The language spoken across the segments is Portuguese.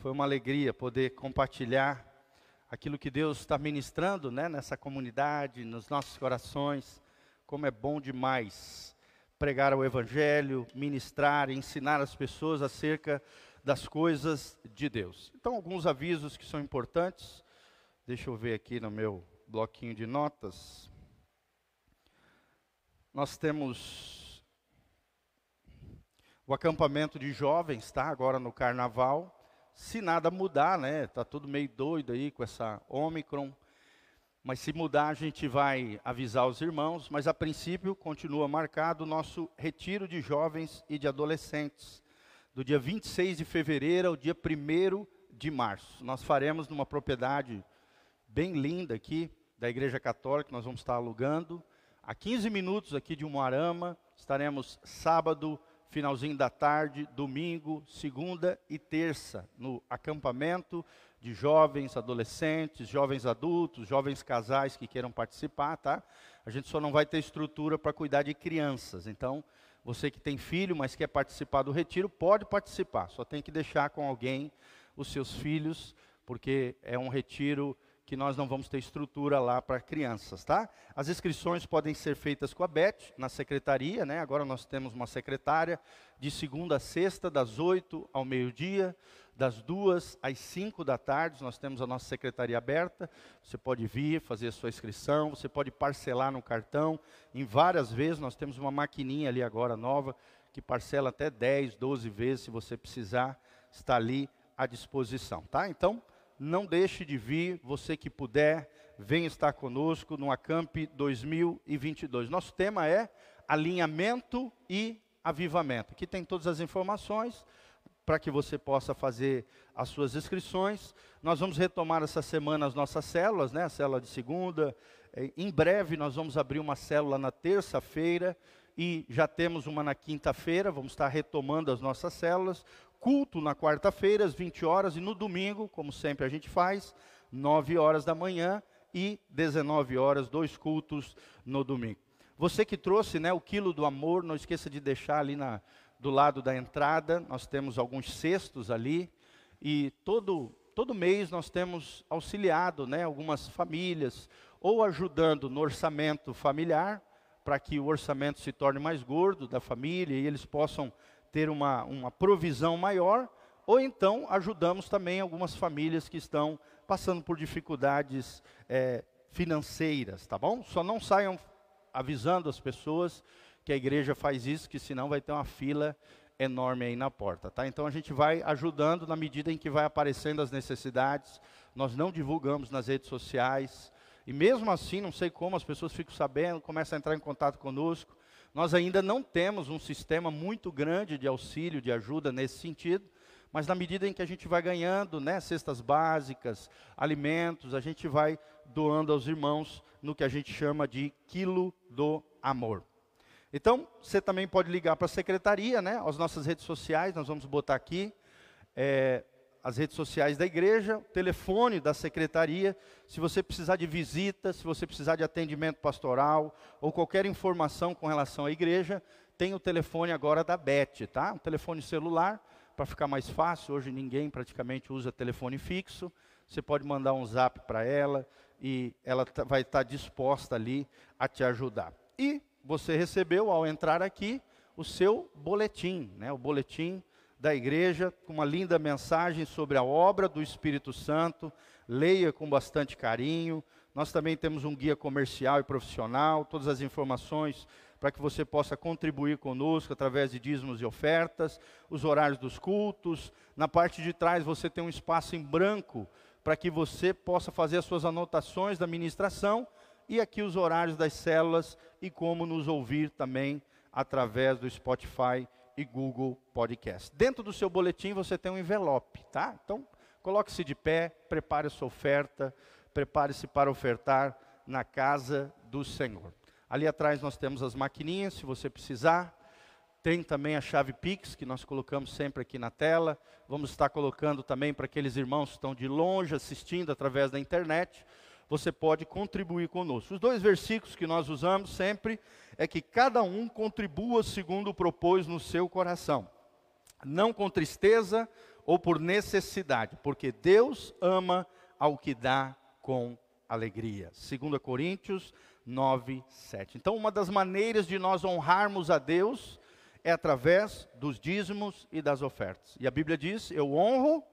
Foi uma alegria poder compartilhar aquilo que Deus está ministrando né, nessa comunidade, nos nossos corações. Como é bom demais pregar o Evangelho, ministrar, ensinar as pessoas acerca das coisas de Deus. Então, alguns avisos que são importantes. Deixa eu ver aqui no meu bloquinho de notas. Nós temos o acampamento de jovens, tá? Agora no carnaval. Se nada mudar, né? Tá tudo meio doido aí com essa Omicron. Mas se mudar, a gente vai avisar os irmãos, mas a princípio continua marcado o nosso retiro de jovens e de adolescentes, do dia 26 de fevereiro ao dia 1 de março. Nós faremos numa propriedade bem linda aqui, da Igreja Católica, nós vamos estar alugando. A 15 minutos aqui de Umuarama, estaremos sábado, finalzinho da tarde, domingo, segunda e terça, no acampamento de jovens, adolescentes, jovens adultos, jovens casais que queiram participar, tá? A gente só não vai ter estrutura para cuidar de crianças. Então, você que tem filho, mas quer participar do retiro, pode participar. Só tem que deixar com alguém os seus filhos, porque é um retiro que nós não vamos ter estrutura lá para crianças, tá? As inscrições podem ser feitas com a Beth, na secretaria, né? Agora nós temos uma secretária de segunda a sexta, das oito ao meio-dia, das duas às cinco da tarde, nós temos a nossa secretaria aberta. Você pode vir, fazer a sua inscrição, você pode parcelar no cartão. Em várias vezes, nós temos uma maquininha ali agora nova, que parcela até 10, 12 vezes, se você precisar, está ali à disposição, tá? Então, não deixe de vir, você que puder, venha estar conosco no Acamp 2022. Nosso tema é alinhamento e avivamento. Aqui tem todas as informações para que você possa fazer as suas inscrições. Nós vamos retomar essa semana as nossas células, né? A célula de segunda. É, em breve nós vamos abrir uma célula na terça-feira e já temos uma na quinta-feira, vamos estar retomando as nossas células culto na quarta-feira, às 20 horas, e no domingo, como sempre a gente faz, 9 horas da manhã e 19 horas, dois cultos no domingo. Você que trouxe né, o quilo do amor, não esqueça de deixar ali na, do lado da entrada, nós temos alguns cestos ali, e todo, todo mês nós temos auxiliado né, algumas famílias, ou ajudando no orçamento familiar, para que o orçamento se torne mais gordo da família e eles possam ter uma, uma provisão maior, ou então ajudamos também algumas famílias que estão passando por dificuldades é, financeiras, tá bom? Só não saiam avisando as pessoas que a igreja faz isso, que senão vai ter uma fila enorme aí na porta, tá? Então a gente vai ajudando na medida em que vai aparecendo as necessidades. Nós não divulgamos nas redes sociais. E mesmo assim, não sei como, as pessoas ficam sabendo, começam a entrar em contato conosco. Nós ainda não temos um sistema muito grande de auxílio, de ajuda nesse sentido, mas na medida em que a gente vai ganhando, né, cestas básicas, alimentos, a gente vai doando aos irmãos no que a gente chama de quilo do amor. Então, você também pode ligar para a secretaria, né, as nossas redes sociais, nós vamos botar aqui. É, as redes sociais da igreja, o telefone da secretaria, se você precisar de visita, se você precisar de atendimento pastoral ou qualquer informação com relação à igreja, tem o telefone agora da Beth, tá? Um telefone celular, para ficar mais fácil, hoje ninguém praticamente usa telefone fixo, você pode mandar um zap para ela e ela vai estar tá disposta ali a te ajudar. E você recebeu, ao entrar aqui, o seu boletim, né? o boletim da igreja, com uma linda mensagem sobre a obra do Espírito Santo. Leia com bastante carinho. Nós também temos um guia comercial e profissional, todas as informações para que você possa contribuir conosco através de dízimos e ofertas, os horários dos cultos. Na parte de trás você tem um espaço em branco para que você possa fazer as suas anotações da ministração e aqui os horários das células e como nos ouvir também através do Spotify e Google Podcast. Dentro do seu boletim você tem um envelope, tá? Então, coloque-se de pé, prepare a sua oferta, prepare-se para ofertar na casa do Senhor. Ali atrás nós temos as maquininhas, se você precisar. Tem também a chave Pix, que nós colocamos sempre aqui na tela. Vamos estar colocando também para aqueles irmãos que estão de longe assistindo através da internet. Você pode contribuir conosco. Os dois versículos que nós usamos sempre é que cada um contribua segundo propôs no seu coração, não com tristeza ou por necessidade, porque Deus ama ao que dá com alegria. 2 Coríntios 9, 7. Então, uma das maneiras de nós honrarmos a Deus é através dos dízimos e das ofertas. E a Bíblia diz: Eu honro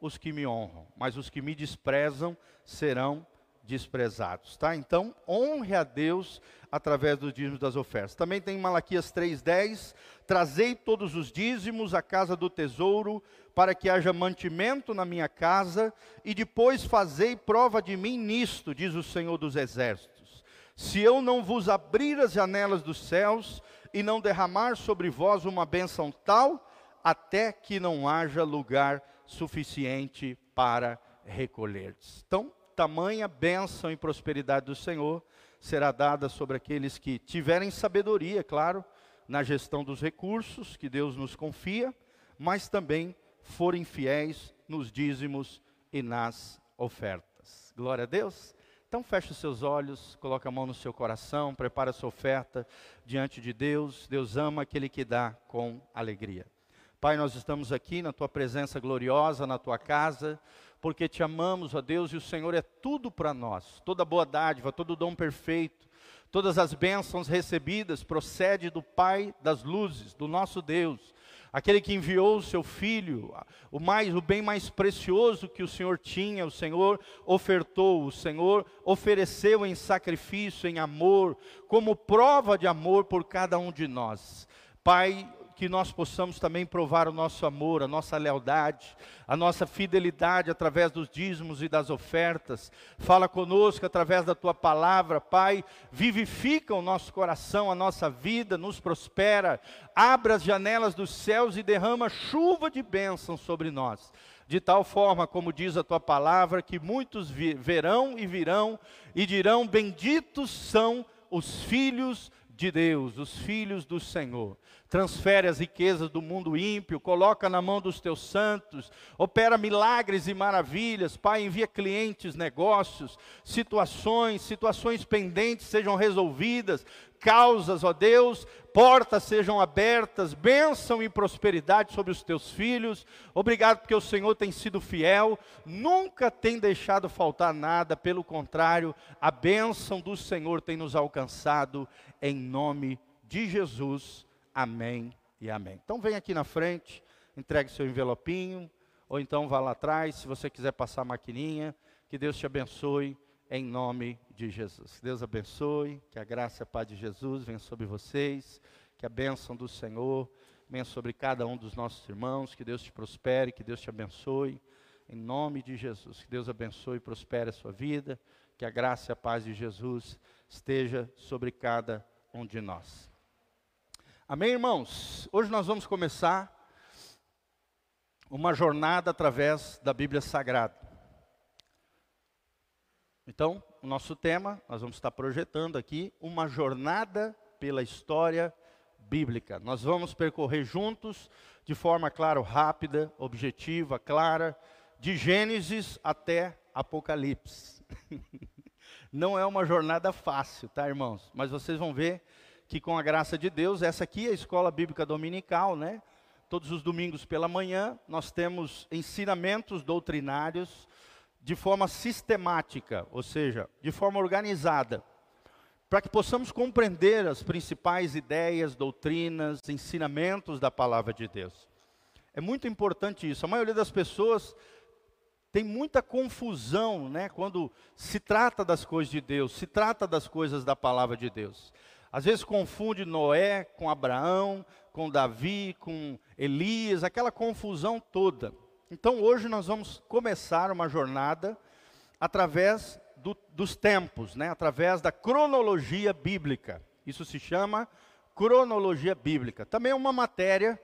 os que me honram, mas os que me desprezam serão desprezados, tá? Então, honre a Deus através dos dízimos das ofertas. Também tem Malaquias 3:10, trazei todos os dízimos à casa do tesouro, para que haja mantimento na minha casa, e depois fazei prova de mim nisto, diz o Senhor dos exércitos. Se eu não vos abrir as janelas dos céus e não derramar sobre vós uma bênção tal, até que não haja lugar suficiente para recolher. Então, tamanha bênção e prosperidade do Senhor será dada sobre aqueles que tiverem sabedoria, claro, na gestão dos recursos que Deus nos confia, mas também forem fiéis nos dízimos e nas ofertas. Glória a Deus. Então feche os seus olhos, coloque a mão no seu coração, prepare a sua oferta diante de Deus. Deus ama aquele que dá com alegria. Pai, nós estamos aqui na tua presença gloriosa, na tua casa, porque te amamos, ó Deus, e o Senhor é tudo para nós. Toda boa dádiva, todo dom perfeito, todas as bênçãos recebidas procede do Pai das luzes, do nosso Deus aquele que enviou o seu filho, o mais o bem mais precioso que o Senhor tinha, o Senhor ofertou, o Senhor ofereceu em sacrifício, em amor, como prova de amor por cada um de nós. Pai, que nós possamos também provar o nosso amor, a nossa lealdade, a nossa fidelidade através dos dízimos e das ofertas. Fala conosco através da tua palavra, Pai. Vivifica o nosso coração, a nossa vida, nos prospera. Abra as janelas dos céus e derrama chuva de bênção sobre nós. De tal forma, como diz a tua palavra, que muitos verão e virão e dirão: Benditos são os filhos de Deus, os filhos do Senhor transfere as riquezas do mundo ímpio, coloca na mão dos teus santos, opera milagres e maravilhas, Pai, envia clientes, negócios, situações, situações pendentes sejam resolvidas, causas, ó Deus, portas sejam abertas, bênção e prosperidade sobre os teus filhos. Obrigado porque o Senhor tem sido fiel, nunca tem deixado faltar nada, pelo contrário, a bênção do Senhor tem nos alcançado em nome de Jesus. Amém e amém. Então vem aqui na frente, entregue seu envelopinho, ou então vá lá atrás, se você quiser passar a maquininha. Que Deus te abençoe em nome de Jesus. Que Deus abençoe, que a graça e a paz de Jesus venha sobre vocês, que a bênção do Senhor venha sobre cada um dos nossos irmãos, que Deus te prospere, que Deus te abençoe, em nome de Jesus. Que Deus abençoe e prospere a sua vida, que a graça e a paz de Jesus esteja sobre cada um de nós. Amém, irmãos? Hoje nós vamos começar uma jornada através da Bíblia Sagrada. Então, o nosso tema, nós vamos estar projetando aqui uma jornada pela história bíblica. Nós vamos percorrer juntos, de forma, claro, rápida, objetiva, clara, de Gênesis até Apocalipse. Não é uma jornada fácil, tá, irmãos? Mas vocês vão ver que com a graça de Deus, essa aqui é a escola bíblica dominical, né? Todos os domingos pela manhã, nós temos ensinamentos doutrinários de forma sistemática, ou seja, de forma organizada, para que possamos compreender as principais ideias, doutrinas, ensinamentos da palavra de Deus. É muito importante isso. A maioria das pessoas tem muita confusão, né, quando se trata das coisas de Deus, se trata das coisas da palavra de Deus. Às vezes confunde Noé com Abraão, com Davi, com Elias, aquela confusão toda. Então hoje nós vamos começar uma jornada através do, dos tempos, né? através da cronologia bíblica. Isso se chama cronologia bíblica. Também é uma matéria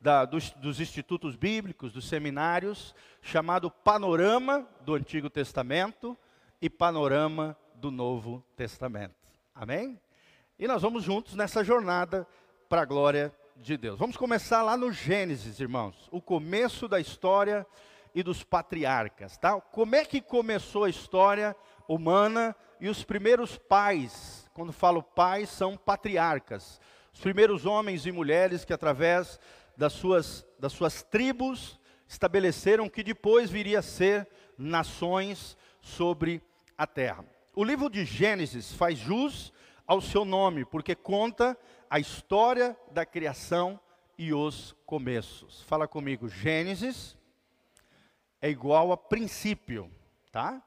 da, dos, dos institutos bíblicos, dos seminários, chamado Panorama do Antigo Testamento e Panorama do Novo Testamento. Amém? E nós vamos juntos nessa jornada para a glória de Deus. Vamos começar lá no Gênesis, irmãos, o começo da história e dos patriarcas, tá? Como é que começou a história humana e os primeiros pais? Quando falo pais, são patriarcas. Os primeiros homens e mulheres que através das suas, das suas tribos estabeleceram que depois viria a ser nações sobre a terra. O livro de Gênesis faz jus ao seu nome, porque conta a história da criação e os começos. Fala comigo, Gênesis é igual a princípio, tá?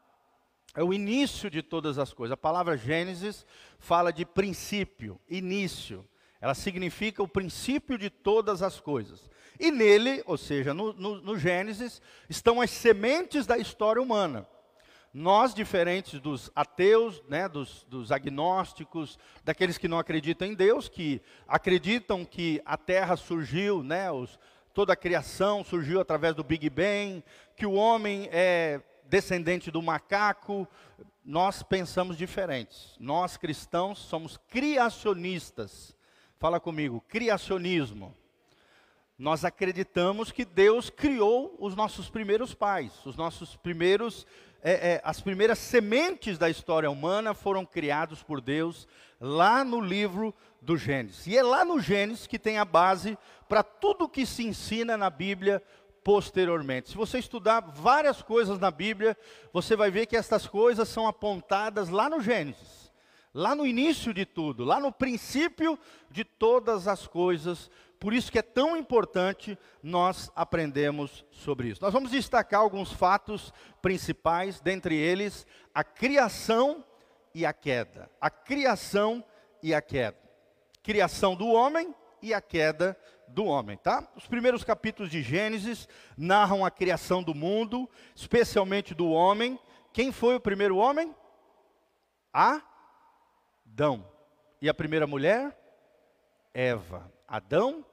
É o início de todas as coisas. A palavra Gênesis fala de princípio, início. Ela significa o princípio de todas as coisas. E nele, ou seja, no, no, no Gênesis, estão as sementes da história humana. Nós, diferentes dos ateus, né, dos, dos, agnósticos, daqueles que não acreditam em Deus, que acreditam que a Terra surgiu, né, os, toda a criação surgiu através do Big Bang, que o homem é descendente do macaco, nós pensamos diferentes. Nós cristãos somos criacionistas. Fala comigo, criacionismo. Nós acreditamos que Deus criou os nossos primeiros pais, os nossos primeiros, é, é, as primeiras sementes da história humana foram criados por Deus lá no livro do Gênesis. E é lá no Gênesis que tem a base para tudo que se ensina na Bíblia posteriormente. Se você estudar várias coisas na Bíblia, você vai ver que essas coisas são apontadas lá no Gênesis lá no início de tudo, lá no princípio de todas as coisas. Por isso que é tão importante nós aprendemos sobre isso. Nós vamos destacar alguns fatos principais, dentre eles a criação e a queda. A criação e a queda. Criação do homem e a queda do homem, tá? Os primeiros capítulos de Gênesis narram a criação do mundo, especialmente do homem. Quem foi o primeiro homem? A Adão. E a primeira mulher? Eva. Adão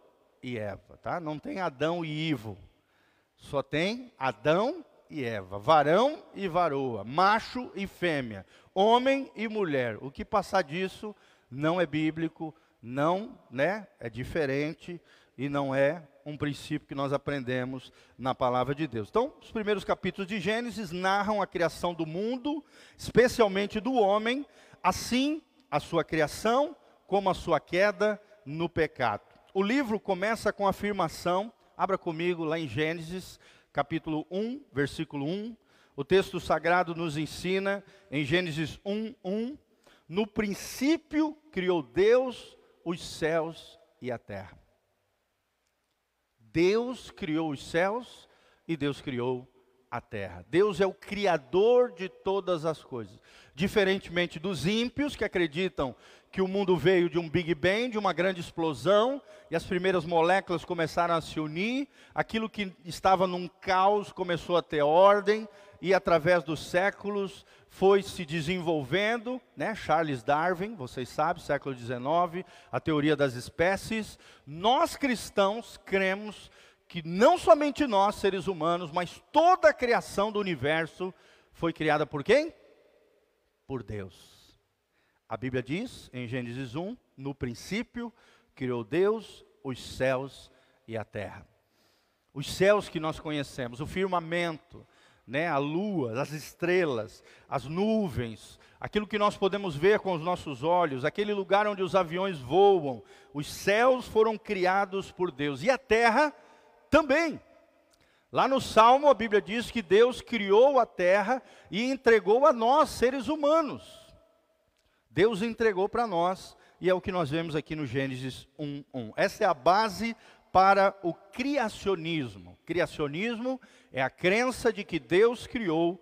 e Eva, tá? Não tem Adão e Ivo. Só tem Adão e Eva, varão e varoa, macho e fêmea, homem e mulher. O que passar disso não é bíblico, não, né? É diferente e não é um princípio que nós aprendemos na palavra de Deus. Então, os primeiros capítulos de Gênesis narram a criação do mundo, especialmente do homem, assim a sua criação como a sua queda no pecado. O livro começa com a afirmação, abra comigo lá em Gênesis, capítulo 1, versículo 1. O texto sagrado nos ensina em Gênesis 1, 1, no princípio criou Deus os céus e a terra. Deus criou os céus e Deus criou a terra. Deus é o criador de todas as coisas. Diferentemente dos ímpios que acreditam que o mundo veio de um Big Bang, de uma grande explosão, e as primeiras moléculas começaram a se unir, aquilo que estava num caos começou a ter ordem, e através dos séculos foi se desenvolvendo, né? Charles Darwin, vocês sabem, século XIX, a teoria das espécies. Nós cristãos cremos que não somente nós, seres humanos, mas toda a criação do universo foi criada por quem? Por Deus. A Bíblia diz em Gênesis 1: no princípio criou Deus os céus e a terra. Os céus que nós conhecemos, o firmamento, né, a lua, as estrelas, as nuvens, aquilo que nós podemos ver com os nossos olhos, aquele lugar onde os aviões voam, os céus foram criados por Deus e a terra também. Lá no Salmo, a Bíblia diz que Deus criou a terra e entregou a nós, seres humanos. Deus entregou para nós, e é o que nós vemos aqui no Gênesis 1:1. Essa é a base para o criacionismo. Criacionismo é a crença de que Deus criou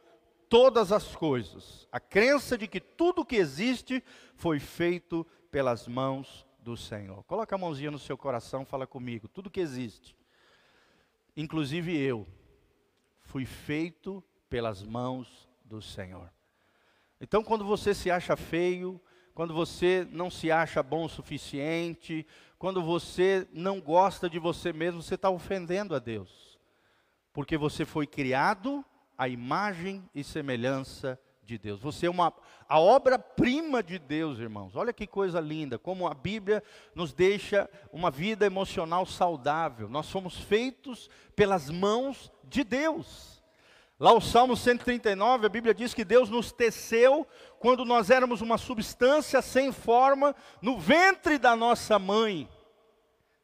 todas as coisas. A crença de que tudo que existe foi feito pelas mãos do Senhor. Coloca a mãozinha no seu coração, fala comigo. Tudo que existe inclusive eu, fui feito pelas mãos do Senhor. Então, quando você se acha feio, quando você não se acha bom o suficiente, quando você não gosta de você mesmo, você está ofendendo a Deus, porque você foi criado à imagem e semelhança de Deus. Você é uma a obra-prima de Deus, irmãos. Olha que coisa linda, como a Bíblia nos deixa uma vida emocional saudável. Nós somos feitos pelas mãos de Deus. Lá o Salmo 139, a Bíblia diz que Deus nos teceu quando nós éramos uma substância sem forma no ventre da nossa mãe.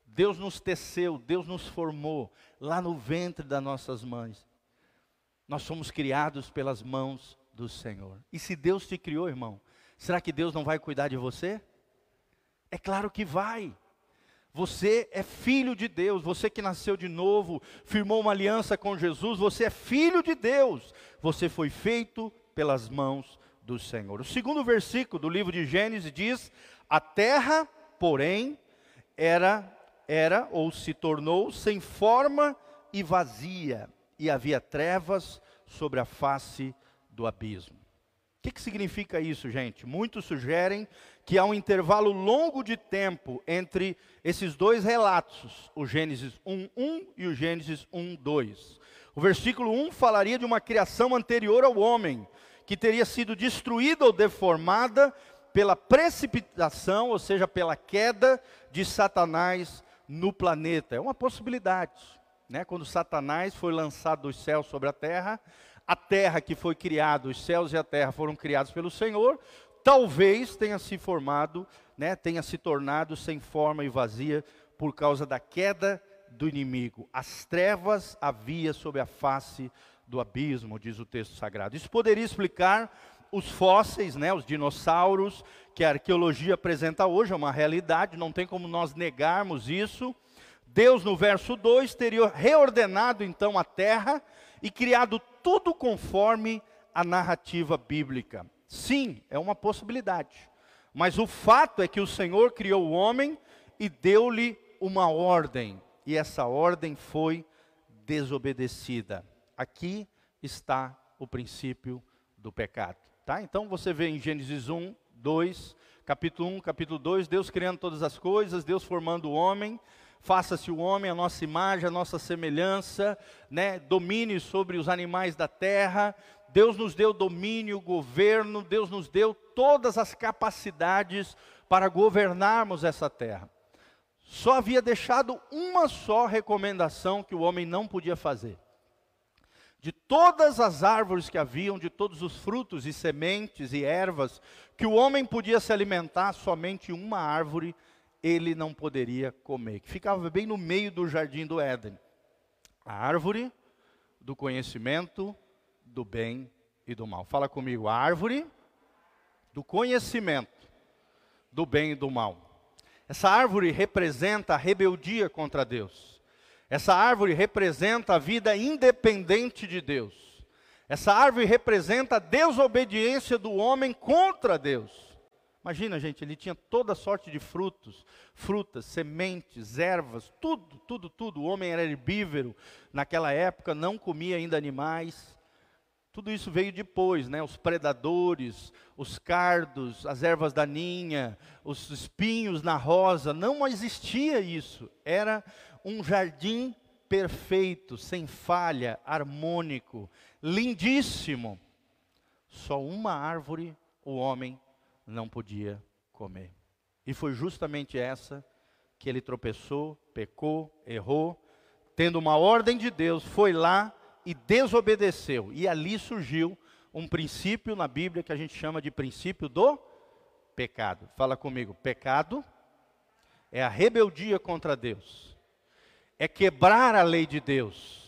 Deus nos teceu, Deus nos formou lá no ventre das nossas mães. Nós somos criados pelas mãos do Senhor. E se Deus te criou, irmão, será que Deus não vai cuidar de você? É claro que vai. Você é filho de Deus, você que nasceu de novo, firmou uma aliança com Jesus, você é filho de Deus. Você foi feito pelas mãos do Senhor. O segundo versículo do livro de Gênesis diz: A terra, porém, era era ou se tornou sem forma e vazia, e havia trevas sobre a face do abismo. O que, que significa isso, gente? Muitos sugerem que há um intervalo longo de tempo entre esses dois relatos, o Gênesis 1:1 e o Gênesis 1:2. O versículo 1 falaria de uma criação anterior ao homem, que teria sido destruída ou deformada pela precipitação, ou seja, pela queda de Satanás no planeta. É uma possibilidade. Né? Quando Satanás foi lançado dos céus sobre a terra, a terra que foi criada, os céus e a terra foram criados pelo Senhor, talvez tenha se formado, né, tenha se tornado sem forma e vazia por causa da queda do inimigo. As trevas havia sobre a face do abismo, diz o texto sagrado. Isso poderia explicar os fósseis, né, os dinossauros, que a arqueologia apresenta hoje, é uma realidade, não tem como nós negarmos isso. Deus, no verso 2, teria reordenado então a terra e criado tudo conforme a narrativa bíblica. Sim, é uma possibilidade. Mas o fato é que o Senhor criou o homem e deu-lhe uma ordem, e essa ordem foi desobedecida. Aqui está o princípio do pecado. Tá? Então você vê em Gênesis 1, 2, capítulo 1, capítulo 2, Deus criando todas as coisas, Deus formando o homem, faça-se o homem a nossa imagem, a nossa semelhança, né? domine sobre os animais da terra. Deus nos deu domínio, governo, Deus nos deu todas as capacidades para governarmos essa terra. Só havia deixado uma só recomendação que o homem não podia fazer de todas as árvores que haviam, de todos os frutos e sementes e ervas que o homem podia se alimentar, somente uma árvore ele não poderia comer, que ficava bem no meio do jardim do Éden. A árvore do conhecimento do bem e do mal. Fala comigo, a árvore do conhecimento do bem e do mal. Essa árvore representa a rebeldia contra Deus. Essa árvore representa a vida independente de Deus. Essa árvore representa a desobediência do homem contra Deus. Imagina, gente, ele tinha toda sorte de frutos, frutas, sementes, ervas, tudo, tudo, tudo. O homem era herbívoro naquela época, não comia ainda animais. Tudo isso veio depois, né? Os predadores, os cardos, as ervas daninha, os espinhos na rosa, não existia isso. Era um jardim perfeito, sem falha, harmônico, lindíssimo. Só uma árvore o homem não podia comer. E foi justamente essa que ele tropeçou, pecou, errou, tendo uma ordem de Deus, foi lá e desobedeceu. E ali surgiu um princípio na Bíblia que a gente chama de princípio do pecado. Fala comigo, pecado é a rebeldia contra Deus é quebrar a lei de Deus.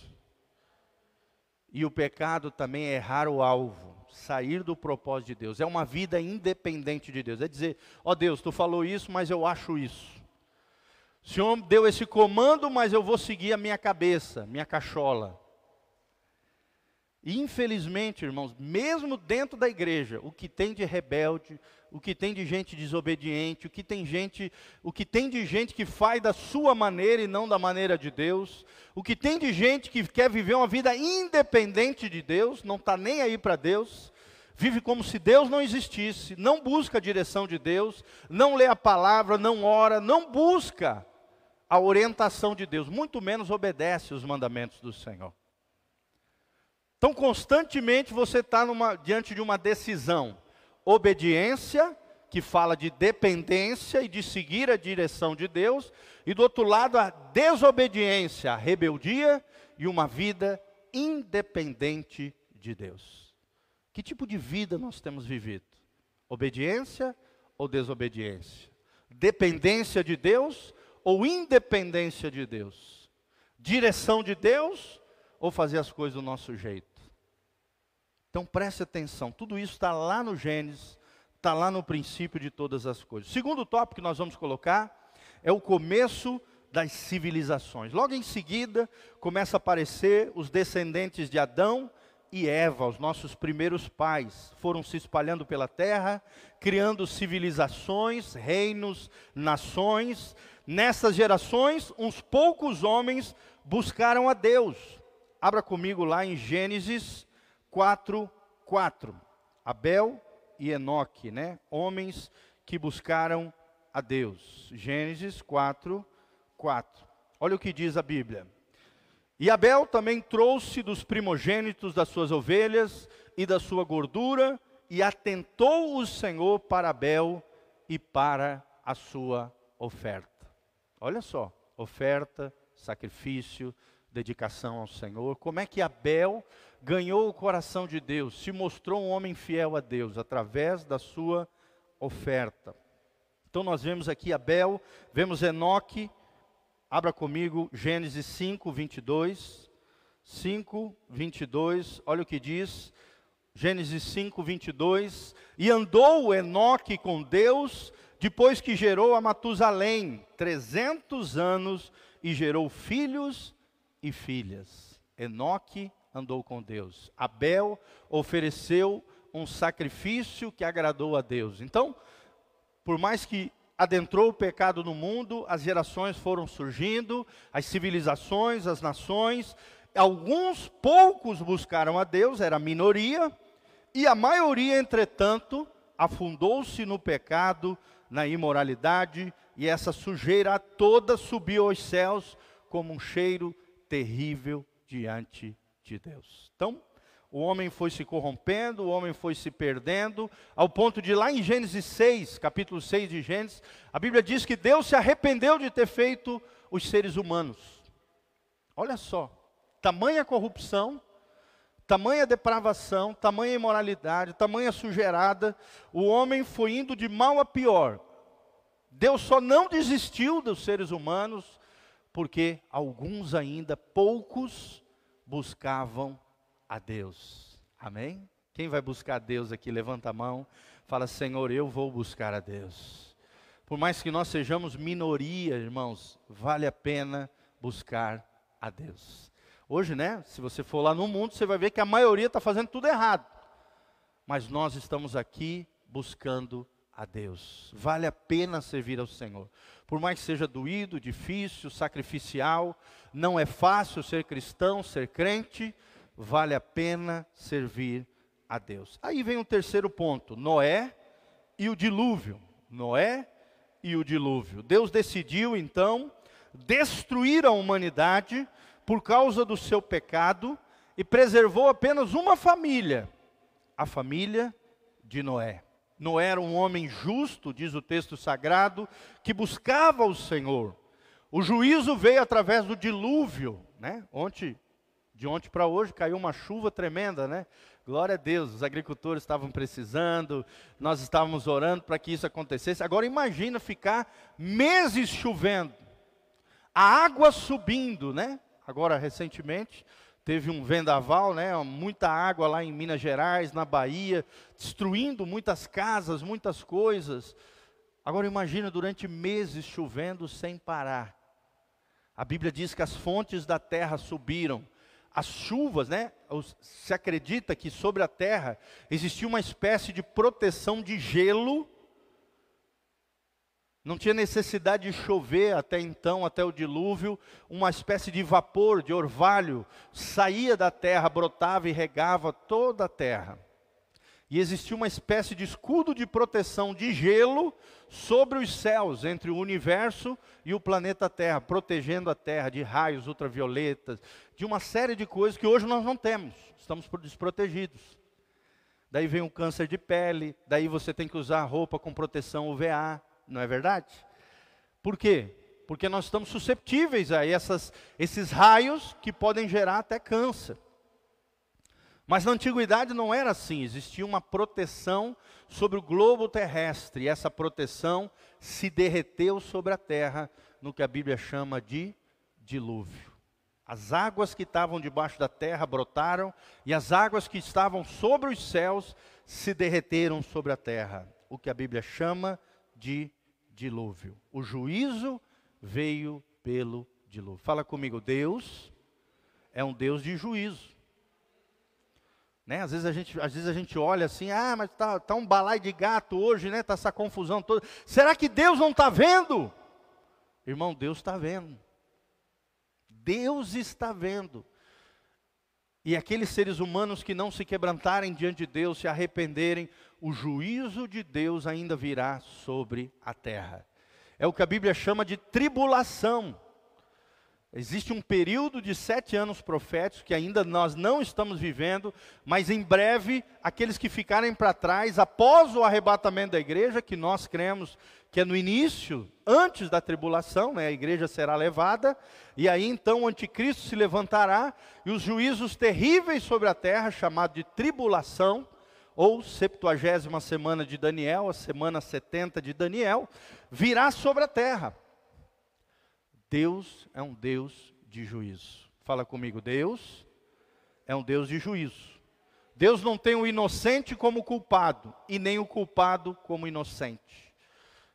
E o pecado também é errar o alvo, sair do propósito de Deus. É uma vida independente de Deus. É dizer, ó oh Deus, tu falou isso, mas eu acho isso. O Senhor deu esse comando, mas eu vou seguir a minha cabeça, minha cachola. E infelizmente, irmãos, mesmo dentro da igreja, o que tem de rebelde, o que tem de gente desobediente, o que tem gente, o que tem de gente que faz da sua maneira e não da maneira de Deus, o que tem de gente que quer viver uma vida independente de Deus, não está nem aí para Deus, vive como se Deus não existisse, não busca a direção de Deus, não lê a palavra, não ora, não busca a orientação de Deus, muito menos obedece os mandamentos do Senhor. Então, constantemente você está diante de uma decisão: obediência, que fala de dependência e de seguir a direção de Deus, e do outro lado, a desobediência, a rebeldia e uma vida independente de Deus. Que tipo de vida nós temos vivido? Obediência ou desobediência? Dependência de Deus ou independência de Deus? Direção de Deus ou fazer as coisas do nosso jeito? Então preste atenção, tudo isso está lá no Gênesis, está lá no princípio de todas as coisas. segundo tópico que nós vamos colocar é o começo das civilizações. Logo em seguida, começa a aparecer os descendentes de Adão e Eva, os nossos primeiros pais, foram se espalhando pela terra, criando civilizações, reinos, nações. Nessas gerações, uns poucos homens buscaram a Deus. Abra comigo lá em Gênesis 4, 4. Abel e Enoque, né? Homens que buscaram a Deus. Gênesis 4, 4. Olha o que diz a Bíblia. E Abel também trouxe dos primogênitos das suas ovelhas e da sua gordura, e atentou o Senhor para Abel e para a sua oferta. Olha só, oferta, sacrifício, dedicação ao Senhor. Como é que Abel ganhou o coração de Deus, se mostrou um homem fiel a Deus através da sua oferta. Então nós vemos aqui Abel, vemos Enoque, Abra comigo Gênesis 5, 22. 5, 22, olha o que diz. Gênesis 5, 22. E andou Enoque com Deus, depois que gerou a Matusalém, 300 anos, e gerou filhos e filhas. Enoque andou com Deus. Abel ofereceu um sacrifício que agradou a Deus. Então, por mais que adentrou o pecado no mundo, as gerações foram surgindo, as civilizações, as nações, alguns poucos buscaram a Deus, era a minoria, e a maioria, entretanto, afundou-se no pecado, na imoralidade, e essa sujeira toda subiu aos céus como um cheiro terrível diante de Deus. Então, o homem foi se corrompendo, o homem foi se perdendo, ao ponto de lá em Gênesis 6, capítulo 6 de Gênesis, a Bíblia diz que Deus se arrependeu de ter feito os seres humanos. Olha só, tamanha corrupção, tamanha depravação, tamanha imoralidade, tamanha sujeirada, o homem foi indo de mal a pior. Deus só não desistiu dos seres humanos, porque alguns ainda, poucos, buscavam a Deus. Amém? Quem vai buscar a Deus aqui, levanta a mão, fala: Senhor, eu vou buscar a Deus. Por mais que nós sejamos minoria, irmãos, vale a pena buscar a Deus. Hoje, né, se você for lá no mundo, você vai ver que a maioria está fazendo tudo errado. Mas nós estamos aqui buscando a Deus. Vale a pena servir ao Senhor. Por mais que seja doído, difícil, sacrificial, não é fácil ser cristão, ser crente, vale a pena servir a Deus. Aí vem o terceiro ponto: Noé e o dilúvio. Noé e o dilúvio. Deus decidiu então destruir a humanidade por causa do seu pecado e preservou apenas uma família, a família de Noé. Noé era um homem justo, diz o texto sagrado, que buscava o Senhor. O juízo veio através do dilúvio, né? Ontem de ontem para hoje caiu uma chuva tremenda, né? Glória a Deus, os agricultores estavam precisando, nós estávamos orando para que isso acontecesse. Agora imagina ficar meses chovendo, a água subindo, né? Agora recentemente teve um vendaval, né? Muita água lá em Minas Gerais, na Bahia, destruindo muitas casas, muitas coisas. Agora imagina durante meses chovendo sem parar. A Bíblia diz que as fontes da terra subiram as chuvas, né? Se acredita que sobre a terra existia uma espécie de proteção de gelo. Não tinha necessidade de chover até então, até o dilúvio, uma espécie de vapor, de orvalho, saía da terra, brotava e regava toda a terra. E existia uma espécie de escudo de proteção de gelo sobre os céus, entre o universo e o planeta Terra, protegendo a Terra de raios ultravioletas, de uma série de coisas que hoje nós não temos, estamos desprotegidos. Daí vem o câncer de pele, daí você tem que usar roupa com proteção UVA, não é verdade? Por quê? Porque nós estamos susceptíveis a essas, esses raios que podem gerar até câncer. Mas na antiguidade não era assim, existia uma proteção sobre o globo terrestre, e essa proteção se derreteu sobre a terra no que a Bíblia chama de dilúvio. As águas que estavam debaixo da terra brotaram, e as águas que estavam sobre os céus se derreteram sobre a terra, o que a Bíblia chama de dilúvio. O juízo veio pelo dilúvio. Fala comigo, Deus é um Deus de juízo. Né? Às, vezes a gente, às vezes a gente olha assim, ah, mas está tá um balai de gato hoje, né? Está essa confusão toda. Será que Deus não está vendo? Irmão, Deus está vendo. Deus está vendo. E aqueles seres humanos que não se quebrantarem diante de Deus, se arrependerem, o juízo de Deus ainda virá sobre a terra. É o que a Bíblia chama de tribulação. Existe um período de sete anos proféticos que ainda nós não estamos vivendo, mas em breve, aqueles que ficarem para trás, após o arrebatamento da igreja, que nós cremos que é no início, antes da tribulação, né, a igreja será levada, e aí então o anticristo se levantará, e os juízos terríveis sobre a terra, chamado de tribulação, ou septuagésima semana de Daniel, a semana 70 de Daniel, virá sobre a terra. Deus é um Deus de juízo. Fala comigo, Deus é um Deus de juízo. Deus não tem o inocente como culpado e nem o culpado como inocente.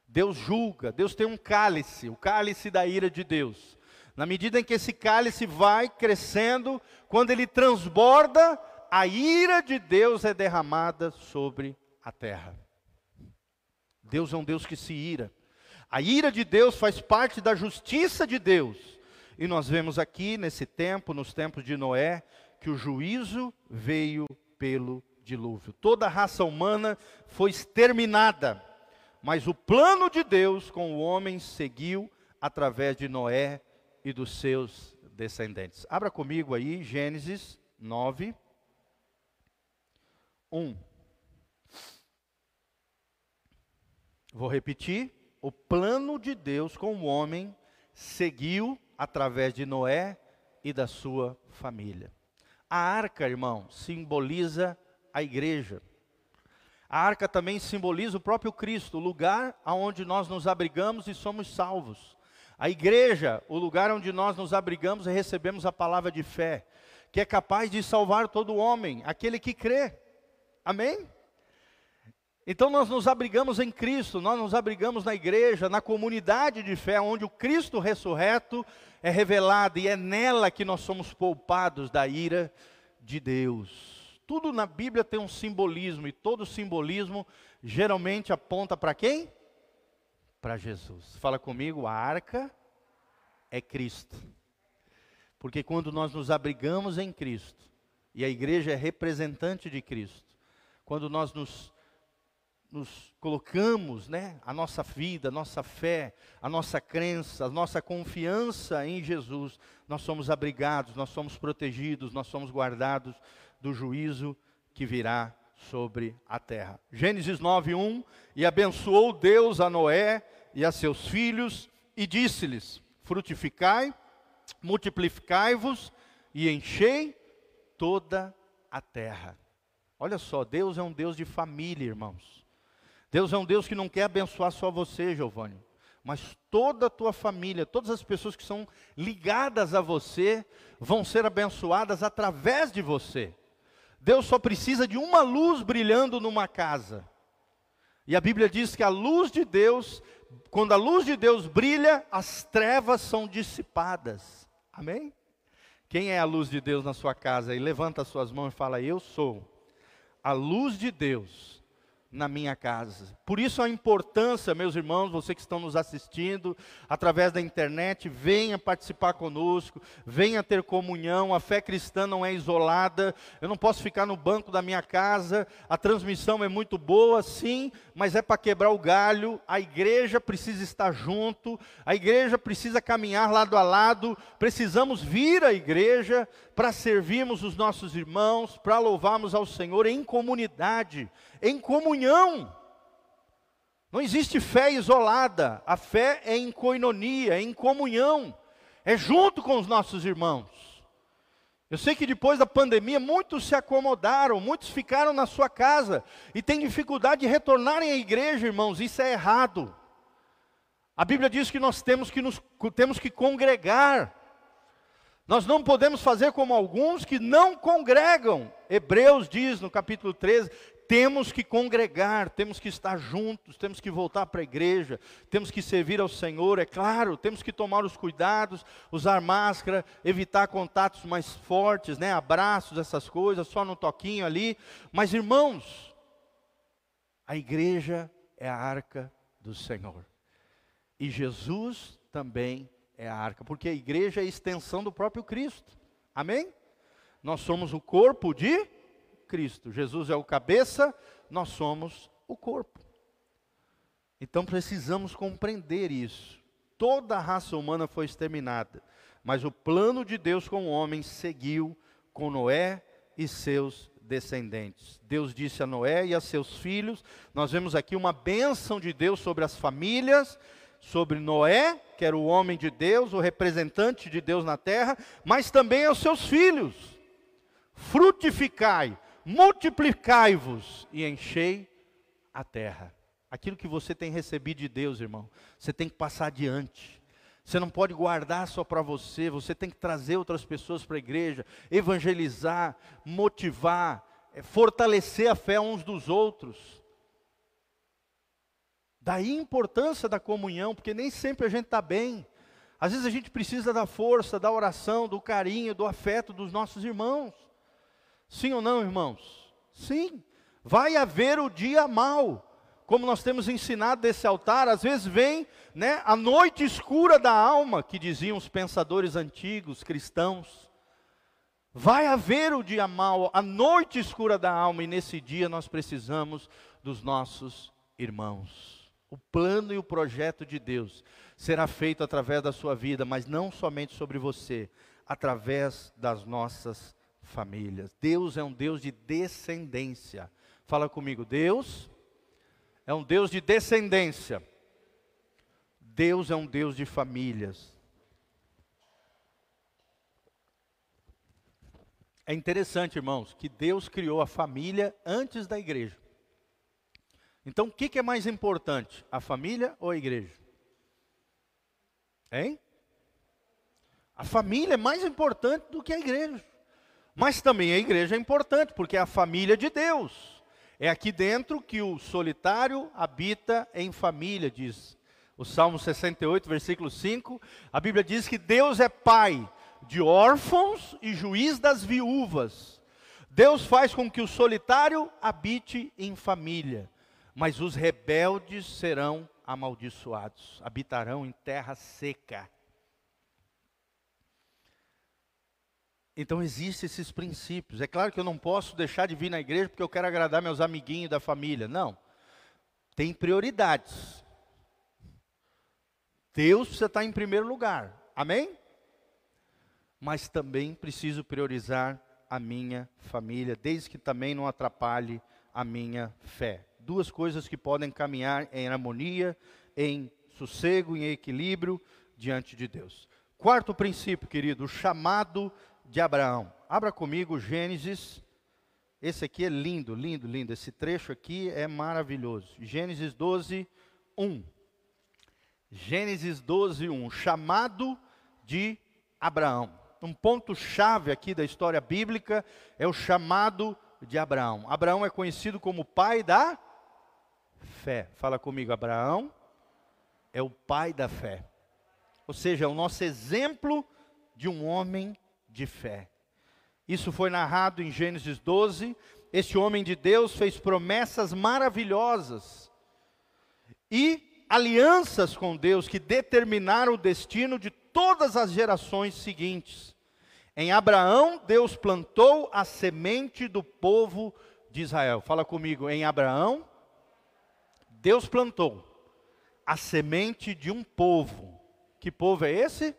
Deus julga, Deus tem um cálice, o cálice da ira de Deus. Na medida em que esse cálice vai crescendo, quando ele transborda, a ira de Deus é derramada sobre a terra. Deus é um Deus que se ira. A ira de Deus faz parte da justiça de Deus. E nós vemos aqui nesse tempo, nos tempos de Noé, que o juízo veio pelo dilúvio. Toda a raça humana foi exterminada, mas o plano de Deus com o homem seguiu através de Noé e dos seus descendentes. Abra comigo aí Gênesis 9, 1. Vou repetir o plano de Deus com o homem seguiu através de Noé e da sua família. A arca, irmão, simboliza a igreja. A arca também simboliza o próprio Cristo, o lugar aonde nós nos abrigamos e somos salvos. A igreja, o lugar onde nós nos abrigamos e recebemos a palavra de fé, que é capaz de salvar todo homem, aquele que crê. Amém? Então nós nos abrigamos em Cristo, nós nos abrigamos na igreja, na comunidade de fé, onde o Cristo ressurreto é revelado e é nela que nós somos poupados da ira de Deus. Tudo na Bíblia tem um simbolismo e todo simbolismo geralmente aponta para quem? Para Jesus. Fala comigo, a arca é Cristo. Porque quando nós nos abrigamos em Cristo, e a igreja é representante de Cristo, quando nós nos nos colocamos, né, a nossa vida, a nossa fé, a nossa crença, a nossa confiança em Jesus, nós somos abrigados, nós somos protegidos, nós somos guardados do juízo que virá sobre a terra. Gênesis 9:1 E abençoou Deus a Noé e a seus filhos e disse-lhes: Frutificai, multiplicai-vos e enchei toda a terra. Olha só, Deus é um Deus de família, irmãos. Deus é um Deus que não quer abençoar só você, Giovanni, mas toda a tua família, todas as pessoas que são ligadas a você, vão ser abençoadas através de você. Deus só precisa de uma luz brilhando numa casa. E a Bíblia diz que a luz de Deus, quando a luz de Deus brilha, as trevas são dissipadas. Amém? Quem é a luz de Deus na sua casa? E levanta as suas mãos e fala: Eu sou a luz de Deus na minha casa. Por isso a importância, meus irmãos, você que estão nos assistindo através da internet, venha participar conosco, venha ter comunhão. A fé cristã não é isolada. Eu não posso ficar no banco da minha casa. A transmissão é muito boa, sim, mas é para quebrar o galho. A igreja precisa estar junto. A igreja precisa caminhar lado a lado. Precisamos vir à igreja para servirmos os nossos irmãos, para louvarmos ao Senhor em comunidade em comunhão. Não existe fé isolada, a fé é em coinonia, é em comunhão, é junto com os nossos irmãos. Eu sei que depois da pandemia muitos se acomodaram, muitos ficaram na sua casa e têm dificuldade de retornarem à igreja, irmãos, isso é errado. A Bíblia diz que nós temos que, nos, temos que congregar. Nós não podemos fazer como alguns que não congregam. Hebreus diz no capítulo 13: temos que congregar, temos que estar juntos, temos que voltar para a igreja, temos que servir ao Senhor, é claro, temos que tomar os cuidados, usar máscara, evitar contatos mais fortes, né, abraços, essas coisas, só no toquinho ali. Mas irmãos, a igreja é a arca do Senhor. E Jesus também é a arca, porque a igreja é a extensão do próprio Cristo. Amém? Nós somos o corpo de Cristo. Jesus é o cabeça, nós somos o corpo. Então precisamos compreender isso. Toda a raça humana foi exterminada, mas o plano de Deus com o homem seguiu com Noé e seus descendentes. Deus disse a Noé e a seus filhos, nós vemos aqui uma bênção de Deus sobre as famílias, sobre Noé, que era o homem de Deus, o representante de Deus na terra, mas também aos seus filhos. Frutificai, multiplicai-vos e enchei a terra. Aquilo que você tem recebido de Deus, irmão, você tem que passar adiante. Você não pode guardar só para você, você tem que trazer outras pessoas para a igreja, evangelizar, motivar, é, fortalecer a fé uns dos outros. Daí a importância da comunhão, porque nem sempre a gente está bem. Às vezes a gente precisa da força, da oração, do carinho, do afeto dos nossos irmãos. Sim ou não, irmãos? Sim. Vai haver o dia mau. Como nós temos ensinado desse altar, às vezes vem né, a noite escura da alma, que diziam os pensadores antigos, cristãos. Vai haver o dia mau, a noite escura da alma, e nesse dia nós precisamos dos nossos irmãos. O plano e o projeto de Deus será feito através da sua vida, mas não somente sobre você, através das nossas famílias. Deus é um Deus de descendência. Fala comigo, Deus é um Deus de descendência. Deus é um Deus de famílias. É interessante, irmãos, que Deus criou a família antes da igreja. Então, o que, que é mais importante, a família ou a igreja? Hein? A família é mais importante do que a igreja. Mas também a igreja é importante, porque é a família de Deus. É aqui dentro que o solitário habita em família, diz o Salmo 68, versículo 5. A Bíblia diz que Deus é pai de órfãos e juiz das viúvas. Deus faz com que o solitário habite em família, mas os rebeldes serão amaldiçoados, habitarão em terra seca. Então existem esses princípios. É claro que eu não posso deixar de vir na igreja porque eu quero agradar meus amiguinhos da família. Não. Tem prioridades. Deus precisa estar em primeiro lugar. Amém? Mas também preciso priorizar a minha família, desde que também não atrapalhe a minha fé. Duas coisas que podem caminhar em harmonia, em sossego, em equilíbrio diante de Deus. Quarto princípio, querido, o chamado de Abraão. Abra comigo Gênesis. Esse aqui é lindo, lindo, lindo. Esse trecho aqui é maravilhoso. Gênesis 12, 1. Gênesis 12, 1. Chamado de Abraão. Um ponto-chave aqui da história bíblica é o chamado de Abraão. Abraão é conhecido como pai da fé. Fala comigo, Abraão é o pai da fé. Ou seja, é o nosso exemplo de um homem de fé. Isso foi narrado em Gênesis 12. Este homem de Deus fez promessas maravilhosas e alianças com Deus que determinaram o destino de todas as gerações seguintes. Em Abraão, Deus plantou a semente do povo de Israel. Fala comigo, em Abraão, Deus plantou a semente de um povo. Que povo é esse?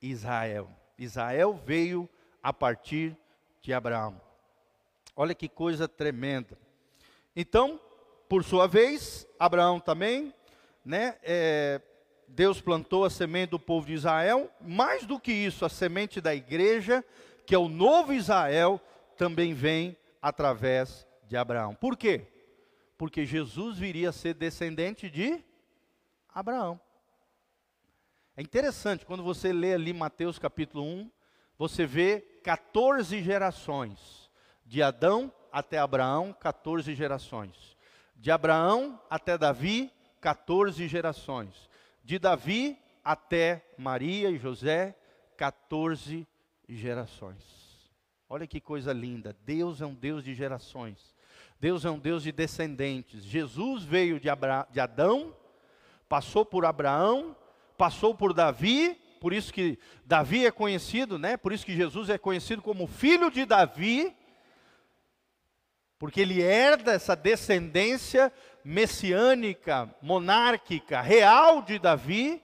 Israel. Israel veio a partir de Abraão. Olha que coisa tremenda. Então, por sua vez, Abraão também, né, é, Deus plantou a semente do povo de Israel. Mais do que isso, a semente da igreja, que é o novo Israel, também vem através de Abraão. Por quê? Porque Jesus viria a ser descendente de Abraão. É interessante, quando você lê ali Mateus capítulo 1, você vê 14 gerações. De Adão até Abraão, 14 gerações. De Abraão até Davi, 14 gerações. De Davi até Maria e José, 14 gerações. Olha que coisa linda. Deus é um Deus de gerações. Deus é um Deus de descendentes. Jesus veio de, Abra de Adão, passou por Abraão, passou por Davi, por isso que Davi é conhecido, né? Por isso que Jesus é conhecido como filho de Davi, porque ele herda essa descendência messiânica, monárquica, real de Davi,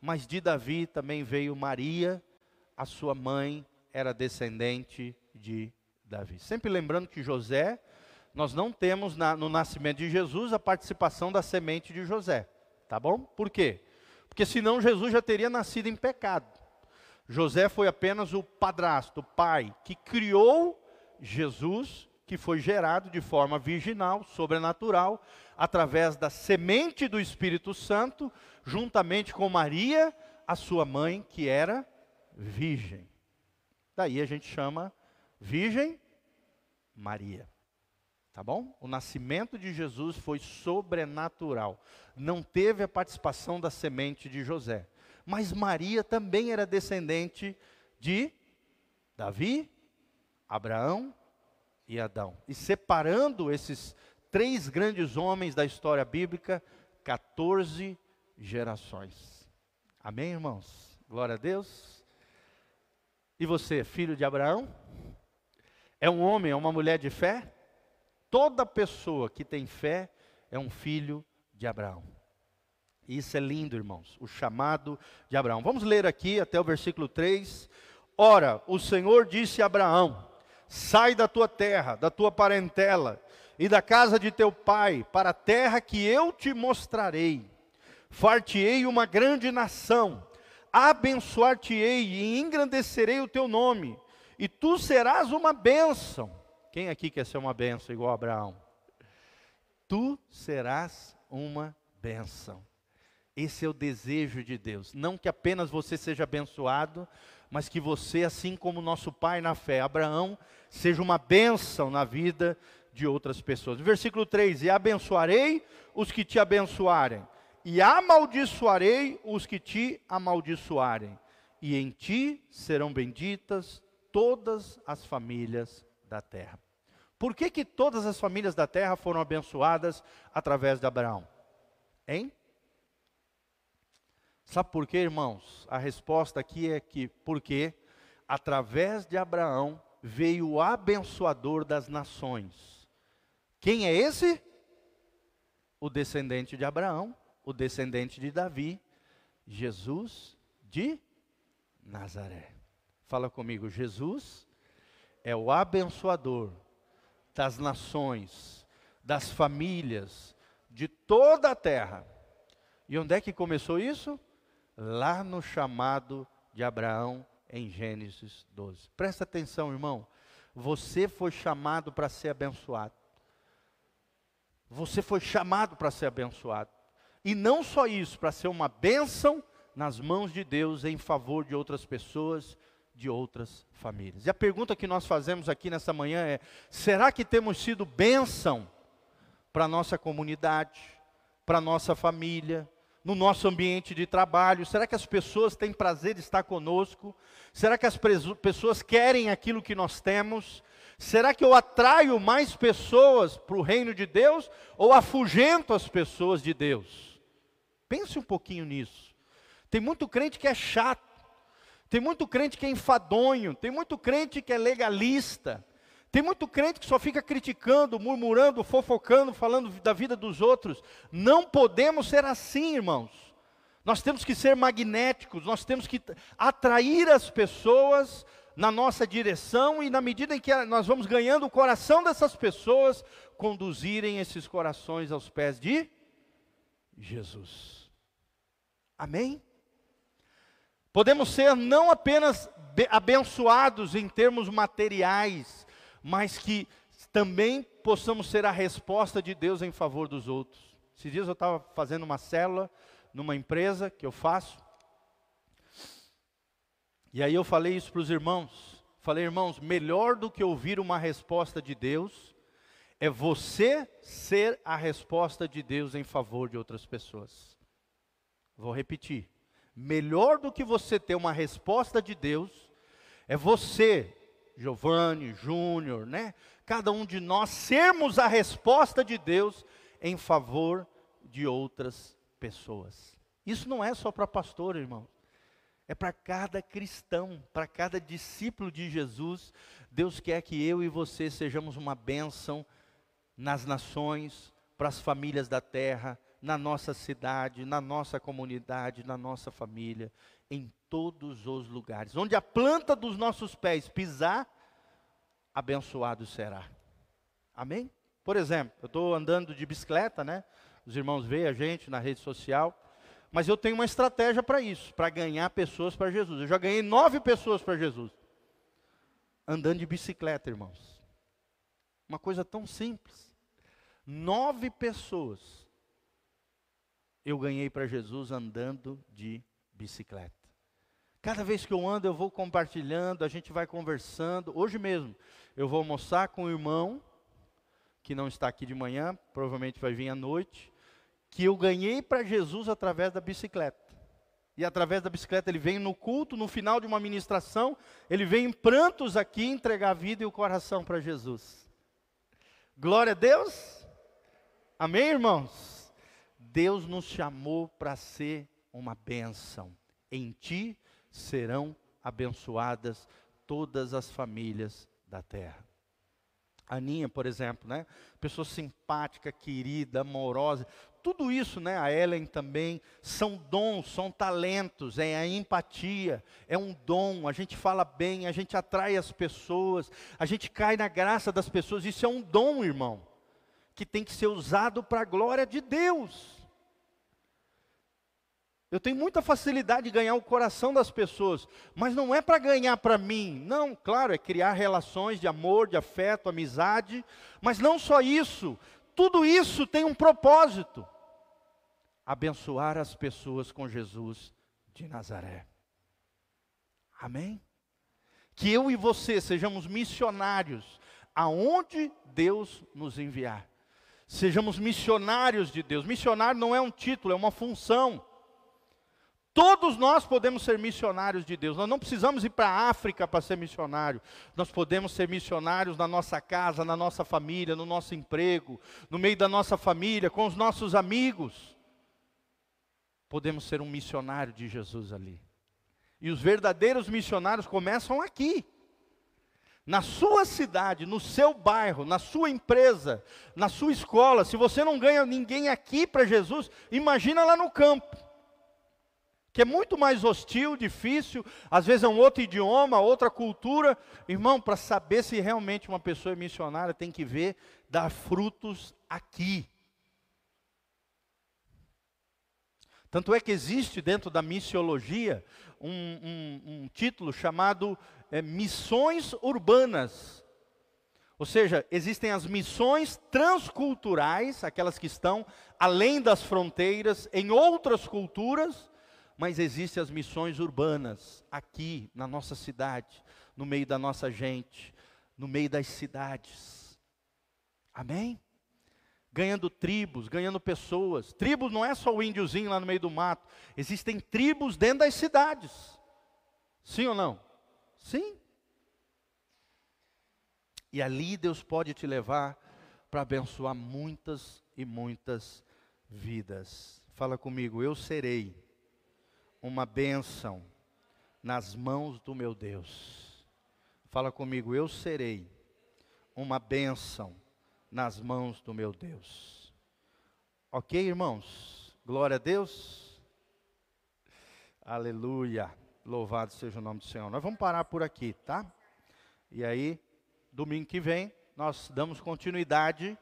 mas de Davi também veio Maria, a sua mãe era descendente de Davi. Sempre lembrando que José, nós não temos na, no nascimento de Jesus a participação da semente de José, tá bom? Por quê? Porque senão Jesus já teria nascido em pecado. José foi apenas o padrasto, o pai, que criou Jesus, que foi gerado de forma virginal, sobrenatural, através da semente do Espírito Santo, juntamente com Maria, a sua mãe, que era virgem. Daí a gente chama Virgem Maria. Tá bom? O nascimento de Jesus foi sobrenatural. Não teve a participação da semente de José. Mas Maria também era descendente de Davi, Abraão e Adão. E separando esses três grandes homens da história bíblica, 14 gerações. Amém, irmãos? Glória a Deus. E você, filho de Abraão? É um homem, é uma mulher de fé? Toda pessoa que tem fé é um filho de Abraão. Isso é lindo, irmãos, o chamado de Abraão. Vamos ler aqui até o versículo 3. Ora, o Senhor disse a Abraão: Sai da tua terra, da tua parentela e da casa de teu pai, para a terra que eu te mostrarei. Far-te-ei uma grande nação, abençoar-te-ei e engrandecerei o teu nome, e tu serás uma bênção. Quem aqui quer ser uma bênção igual a Abraão? Tu serás uma bênção. Esse é o desejo de Deus. Não que apenas você seja abençoado, mas que você, assim como nosso pai na fé, Abraão, seja uma bênção na vida de outras pessoas. Versículo 3: E abençoarei os que te abençoarem, e amaldiçoarei os que te amaldiçoarem, e em ti serão benditas todas as famílias da terra. Por que, que todas as famílias da terra foram abençoadas através de Abraão? Hein? Sabe por quê, irmãos? A resposta aqui é que, porque através de Abraão veio o abençoador das nações. Quem é esse? O descendente de Abraão, o descendente de Davi, Jesus de Nazaré. Fala comigo, Jesus é o abençoador das nações, das famílias, de toda a terra. E onde é que começou isso? Lá no chamado de Abraão em Gênesis 12. Presta atenção, irmão. Você foi chamado para ser abençoado. Você foi chamado para ser abençoado. E não só isso, para ser uma bênção nas mãos de Deus em favor de outras pessoas, de outras famílias. E a pergunta que nós fazemos aqui nessa manhã é: será que temos sido bênção para a nossa comunidade, para a nossa família, no nosso ambiente de trabalho? Será que as pessoas têm prazer de estar conosco? Será que as pessoas querem aquilo que nós temos? Será que eu atraio mais pessoas para o reino de Deus ou afugento as pessoas de Deus? Pense um pouquinho nisso. Tem muito crente que é chato tem muito crente que é enfadonho, tem muito crente que é legalista, tem muito crente que só fica criticando, murmurando, fofocando, falando da vida dos outros. Não podemos ser assim, irmãos. Nós temos que ser magnéticos, nós temos que atrair as pessoas na nossa direção e na medida em que nós vamos ganhando o coração dessas pessoas, conduzirem esses corações aos pés de Jesus. Amém? Podemos ser não apenas abençoados em termos materiais, mas que também possamos ser a resposta de Deus em favor dos outros. Esses dias eu estava fazendo uma célula numa empresa que eu faço, E aí eu falei isso para os irmãos. Falei, irmãos, melhor do que ouvir uma resposta de Deus é você ser a resposta de Deus em favor de outras pessoas. Vou repetir. Melhor do que você ter uma resposta de Deus é você, Giovanni, Júnior, né? Cada um de nós sermos a resposta de Deus em favor de outras pessoas. Isso não é só para pastor, irmão. É para cada cristão, para cada discípulo de Jesus. Deus quer que eu e você sejamos uma bênção nas nações, para as famílias da terra, na nossa cidade, na nossa comunidade, na nossa família, em todos os lugares. Onde a planta dos nossos pés pisar, abençoado será. Amém? Por exemplo, eu estou andando de bicicleta, né? Os irmãos veem a gente na rede social. Mas eu tenho uma estratégia para isso, para ganhar pessoas para Jesus. Eu já ganhei nove pessoas para Jesus. Andando de bicicleta, irmãos. Uma coisa tão simples. Nove pessoas eu ganhei para Jesus andando de bicicleta. Cada vez que eu ando, eu vou compartilhando, a gente vai conversando. Hoje mesmo, eu vou almoçar com o irmão, que não está aqui de manhã, provavelmente vai vir à noite, que eu ganhei para Jesus através da bicicleta. E através da bicicleta ele vem no culto, no final de uma ministração, ele vem em prantos aqui entregar a vida e o coração para Jesus. Glória a Deus. Amém, irmãos? Deus nos chamou para ser uma bênção. Em ti serão abençoadas todas as famílias da terra. Aninha, por exemplo, né? Pessoa simpática, querida, amorosa. Tudo isso, né? A Ellen também, são dons, são talentos, é a empatia, é um dom. A gente fala bem, a gente atrai as pessoas, a gente cai na graça das pessoas. Isso é um dom, irmão que tem que ser usado para a glória de Deus. Eu tenho muita facilidade de ganhar o coração das pessoas, mas não é para ganhar para mim. Não, claro, é criar relações de amor, de afeto, amizade, mas não só isso. Tudo isso tem um propósito: abençoar as pessoas com Jesus de Nazaré. Amém? Que eu e você sejamos missionários aonde Deus nos enviar. Sejamos missionários de Deus. Missionário não é um título, é uma função. Todos nós podemos ser missionários de Deus. Nós não precisamos ir para a África para ser missionário. Nós podemos ser missionários na nossa casa, na nossa família, no nosso emprego, no meio da nossa família, com os nossos amigos. Podemos ser um missionário de Jesus ali. E os verdadeiros missionários começam aqui na sua cidade, no seu bairro, na sua empresa, na sua escola, se você não ganha ninguém aqui para Jesus, imagina lá no campo. Que é muito mais hostil, difícil, às vezes é um outro idioma, outra cultura. Irmão, para saber se realmente uma pessoa é missionária, tem que ver dar frutos aqui. Tanto é que existe dentro da missiologia um, um, um título chamado é, missões urbanas. Ou seja, existem as missões transculturais, aquelas que estão além das fronteiras, em outras culturas, mas existem as missões urbanas, aqui, na nossa cidade, no meio da nossa gente, no meio das cidades. Amém? Ganhando tribos, ganhando pessoas. Tribos não é só o índiozinho lá no meio do mato, existem tribos dentro das cidades. Sim ou não? Sim. E ali Deus pode te levar para abençoar muitas e muitas vidas. Fala comigo, eu serei uma bênção nas mãos do meu Deus. Fala comigo, eu serei uma bênção nas mãos do meu Deus. Ok, irmãos? Glória a Deus. Aleluia. Louvado seja o nome do Senhor. Nós vamos parar por aqui, tá? E aí, domingo que vem, nós damos continuidade